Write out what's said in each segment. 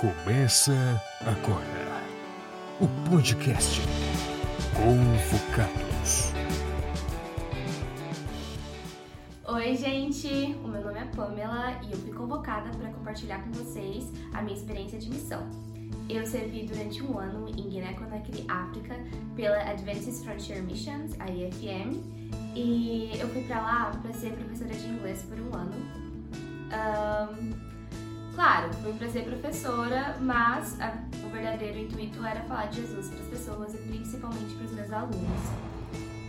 Começa agora o podcast Convocados. Oi, gente! O meu nome é Pamela e eu fui convocada para compartilhar com vocês a minha experiência de missão. Eu servi durante um ano em Guiné-Conakry, África, pela Adventist Frontier Missions, a IFM, e eu fui para lá para ser professora de inglês por um ano. Um, Claro, fui para ser professora, mas a, o verdadeiro intuito era falar de Jesus para as pessoas e principalmente para os meus alunos.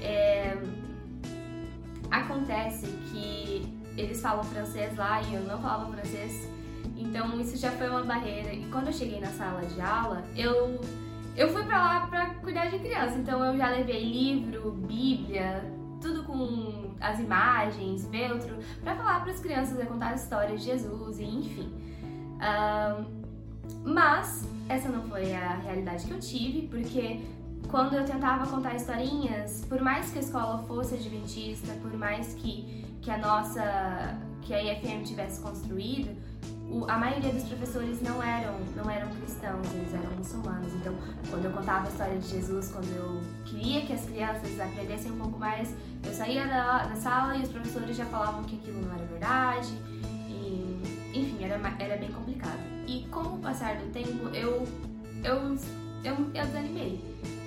É, acontece que eles falam francês lá e eu não falava francês, então isso já foi uma barreira. E quando eu cheguei na sala de aula, eu eu fui para lá para cuidar de criança, então eu já levei livro, Bíblia, tudo com as imagens, feltro, para falar para as crianças, e contar histórias de Jesus e enfim. Mas essa não foi a realidade que eu tive, porque quando eu tentava contar historinhas, por mais que a escola fosse adventista, por mais que, que a nossa, que a IFM tivesse construído, o, a maioria dos professores não eram, não eram cristãos, eles eram muçulmanos. Então, quando eu contava a história de Jesus, quando eu queria que as crianças aprendessem um pouco mais, eu saía da, da sala e os professores já falavam que aquilo não era verdade enfim, era, era bem complicado. E com o passar do tempo, eu, eu, eu, eu desanimei.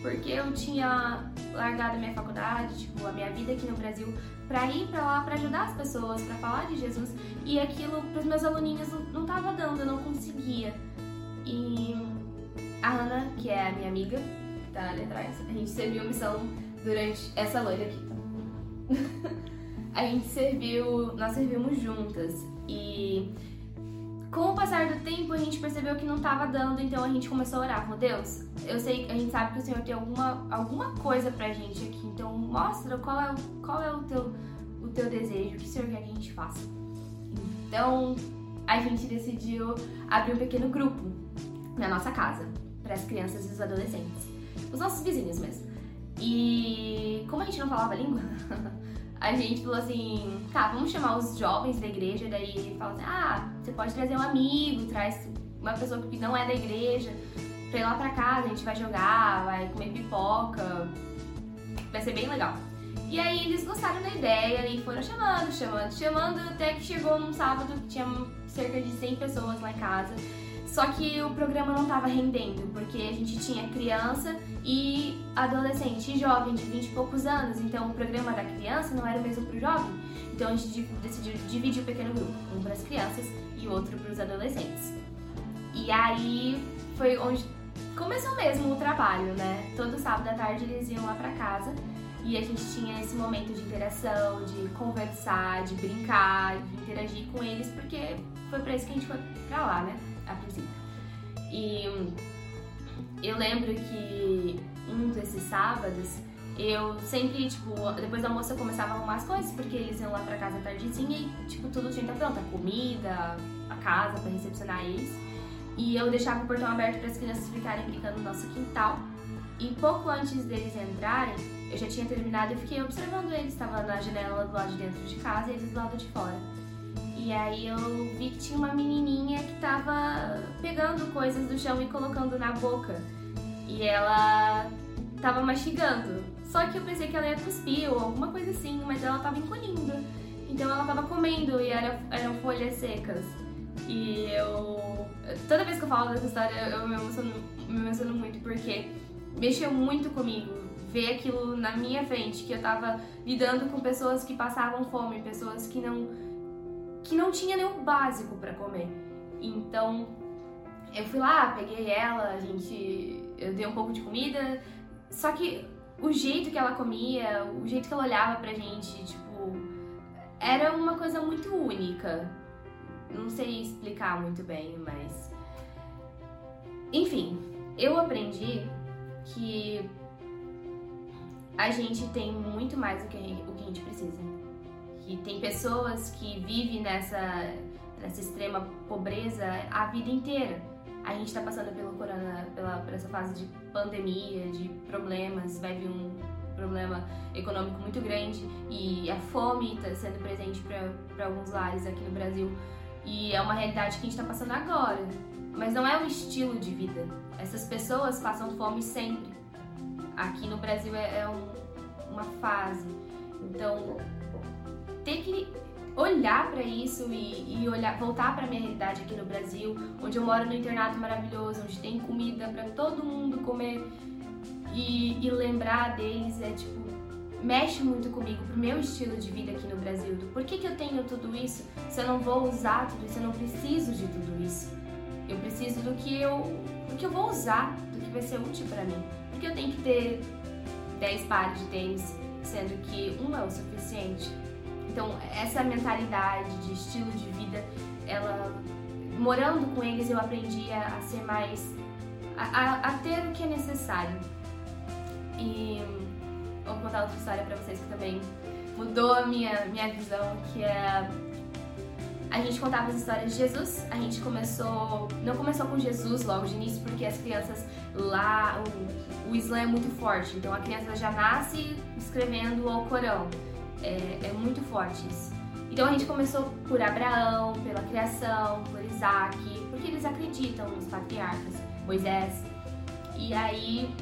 Porque eu tinha largado a minha faculdade, tipo, a minha vida aqui no Brasil, pra ir pra lá, pra ajudar as pessoas, pra falar de Jesus. E aquilo pros meus aluninhos não, tava dando, eu não conseguia. E a Ana, que é a minha amiga, tá ali atrás, a gente serviu missão durante essa loira aqui, a gente serviu, nós servimos juntas. E com o passar do tempo, a gente percebeu que não estava dando, então a gente começou a orar. Falou, Deus, eu sei, a gente sabe que o Senhor tem alguma, alguma coisa pra gente aqui, então mostra qual é, o, qual é o, teu, o teu desejo, o que o Senhor quer que a gente faça. Então, a gente decidiu abrir um pequeno grupo na nossa casa, para as crianças e os adolescentes. Os nossos vizinhos mesmo. E como a gente não falava língua, a gente falou assim, tá, vamos chamar os jovens da igreja, daí ele fala assim, ah, você pode trazer um amigo, traz uma pessoa que não é da igreja pra ir lá pra casa, a gente vai jogar, vai comer pipoca, vai ser bem legal. E aí eles gostaram da ideia e foram chamando, chamando, chamando, até que chegou num sábado que tinha cerca de 100 pessoas lá em casa. Só que o programa não estava rendendo, porque a gente tinha criança e adolescente e jovem de 20 e poucos anos, então o programa da criança não era o mesmo para o jovem. Então a gente decidiu dividir o pequeno grupo, um para as crianças e outro para os adolescentes. E aí foi onde começou mesmo o trabalho, né? Todo sábado à tarde eles iam lá para casa e a gente tinha esse momento de interação, de conversar, de brincar, de interagir com eles, porque foi para isso que a gente foi para lá, né? A princípio. E eu lembro que um desses sábados eu sempre, tipo, depois do almoço eu começava a arrumar as coisas, porque eles iam lá pra casa tardezinha e, tipo, tudo tinha que estar pronto, a comida, a casa pra recepcionar eles. E eu deixava o portão aberto para as crianças ficarem brincando no nosso quintal. E pouco antes deles entrarem, eu já tinha terminado e fiquei observando eles. Estava na janela do lado de dentro de casa e eles do lado de fora. E aí eu vi que tinha uma menininha que tava pegando coisas do chão e colocando na boca. E ela tava mastigando. Só que eu pensei que ela ia cuspir ou alguma coisa assim, mas ela tava engolindo. Então ela tava comendo e era, eram folhas secas. E eu. Toda vez que eu falo dessa história, eu me emociono, me emociono muito porque mexeu muito comigo ver aquilo na minha frente, que eu tava lidando com pessoas que passavam fome, pessoas que não que não tinha nenhum básico para comer. Então, eu fui lá, peguei ela, a gente, eu dei um pouco de comida, só que o jeito que ela comia, o jeito que ela olhava pra gente, tipo, era uma coisa muito única. Não sei explicar muito bem, mas enfim, eu aprendi que a gente tem muito mais do que o que a gente precisa que tem pessoas que vivem nessa, nessa extrema pobreza a vida inteira. A gente está passando pelo corona, pela, por essa fase de pandemia, de problemas, vai vir um problema econômico muito grande e a fome está sendo presente para alguns lares aqui no Brasil. E é uma realidade que a gente está passando agora. mas não é um estilo de vida. Essas pessoas passam fome sempre. Aqui no Brasil é, é um, uma fase. Então, que olhar para isso e, e, olhar, voltar para minha realidade aqui no Brasil, onde eu moro no internato maravilhoso, onde tem comida para todo mundo comer e, e, lembrar deles é tipo mexe muito comigo pro meu estilo de vida aqui no Brasil. Do por que, que eu tenho tudo isso se eu não vou usar tudo isso? Eu não preciso de tudo isso. Eu preciso do que eu, do que eu vou usar, do que vai ser útil para mim. Porque eu tenho que ter 10 pares de tênis, sendo que um é o suficiente. Então, essa mentalidade de estilo de vida, ela morando com eles eu aprendi a, a ser mais a, a, a, ter o que é necessário. E vou contar outra história para vocês que também mudou a minha, minha visão, que é a gente contava as histórias de Jesus. A gente começou, não começou com Jesus logo de início, porque as crianças lá, o, o Islã é muito forte, então a criança já nasce escrevendo o Corão. É, é muito forte isso. Então a gente começou por Abraão, pela criação, por Isaac, porque eles acreditam nos patriarcas, Moisés. E aí,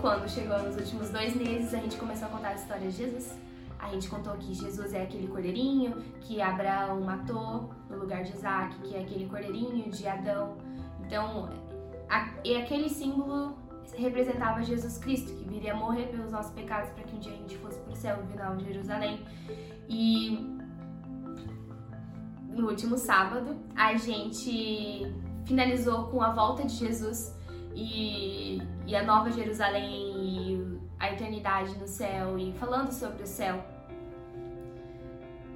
quando chegou nos últimos dois meses, a gente começou a contar a história de Jesus. A gente contou que Jesus é aquele cordeirinho que Abraão matou no lugar de Isaac, que é aquele cordeirinho de Adão. Então, e aquele símbolo representava Jesus Cristo, que viria morrer pelos nossos pecados para que um dia a gente fosse para o céu, vir de Jerusalém. E no último sábado, a gente finalizou com a volta de Jesus e, e a nova Jerusalém e a eternidade no céu e falando sobre o céu.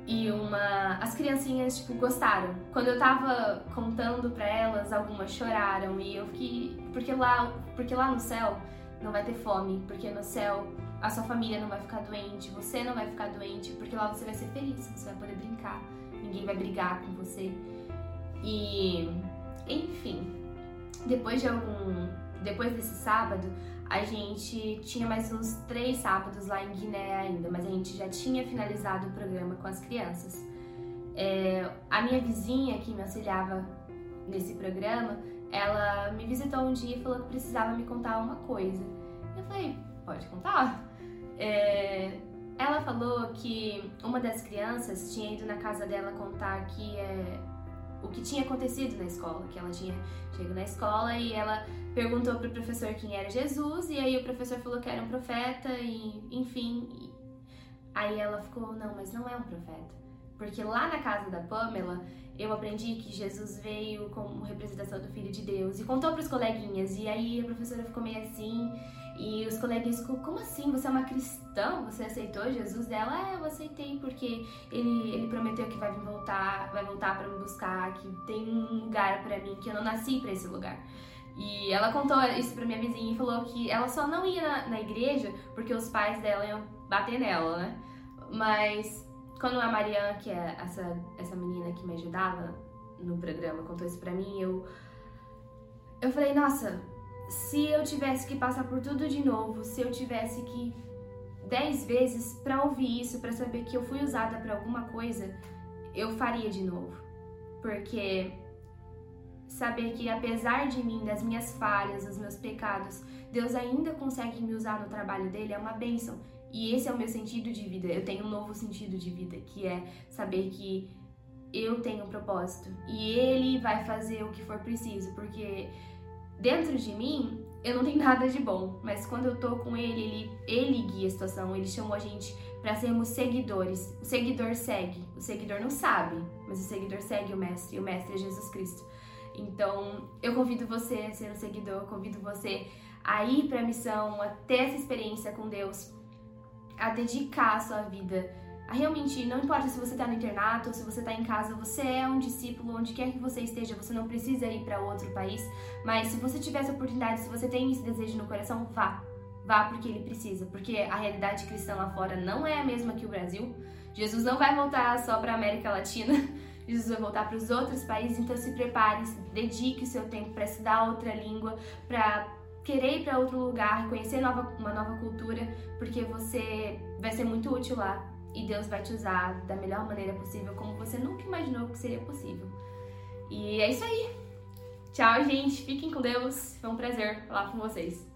E uma. As criancinhas, tipo, gostaram. Quando eu tava contando pra elas, algumas choraram. E eu fiquei. Porque lá, porque lá no céu não vai ter fome. Porque no céu a sua família não vai ficar doente. Você não vai ficar doente. Porque lá você vai ser feliz. Você vai poder brincar. Ninguém vai brigar com você. E. Enfim. Depois de algum. Depois desse sábado, a gente tinha mais uns três sábados lá em Guiné ainda, mas a gente já tinha finalizado o programa com as crianças. É, a minha vizinha que me auxiliava nesse programa, ela me visitou um dia e falou que precisava me contar uma coisa. Eu falei, pode contar? É, ela falou que uma das crianças tinha ido na casa dela contar que é, o que tinha acontecido na escola, que ela tinha chegado na escola e ela perguntou para o professor quem era Jesus e aí o professor falou que era um profeta e enfim. E... Aí ela ficou, não, mas não é um profeta. Porque lá na casa da Pamela, eu aprendi que Jesus veio como representação do Filho de Deus e contou para os coleguinhas. E aí a professora ficou meio assim, e os coleguinhas ficou, como assim? Você é uma cristã? Você aceitou Jesus dela? É, eu aceitei porque ele, ele prometeu que vai voltar, vai voltar para me buscar, que tem um lugar para mim, que eu não nasci para esse lugar. E ela contou isso pra minha vizinha e falou que ela só não ia na, na igreja porque os pais dela iam bater nela, né? Mas quando a Mariana, que é essa, essa menina que me ajudava no programa, contou isso pra mim, eu, eu falei, nossa, se eu tivesse que passar por tudo de novo, se eu tivesse que dez vezes para ouvir isso, para saber que eu fui usada para alguma coisa, eu faria de novo. Porque saber que apesar de mim, das minhas falhas, dos meus pecados, Deus ainda consegue me usar no trabalho dele é uma bênção. E esse é o meu sentido de vida. Eu tenho um novo sentido de vida, que é saber que eu tenho um propósito e ele vai fazer o que for preciso, porque dentro de mim eu não tenho nada de bom, mas quando eu tô com ele, ele, ele guia a situação, ele chamou a gente para sermos seguidores. O seguidor segue, o seguidor não sabe, mas o seguidor segue o mestre, e o mestre é Jesus Cristo. Então, eu convido você a ser um seguidor, convido você a ir para a missão, a ter essa experiência com Deus, a dedicar a sua vida realmente, não importa se você está no internato ou se você está em casa, você é um discípulo onde quer que você esteja, você não precisa ir para outro país, mas se você tiver essa oportunidade, se você tem esse desejo no coração, vá. Vá porque ele precisa, porque a realidade cristã lá fora não é a mesma que o Brasil. Jesus não vai voltar só para a América Latina. Jesus vai voltar para os outros países, então se prepare, dedique o seu tempo para estudar outra língua, para querer ir para outro lugar, conhecer nova, uma nova cultura, porque você vai ser muito útil lá e Deus vai te usar da melhor maneira possível, como você nunca imaginou que seria possível. E é isso aí. Tchau, gente. Fiquem com Deus. Foi um prazer falar com vocês.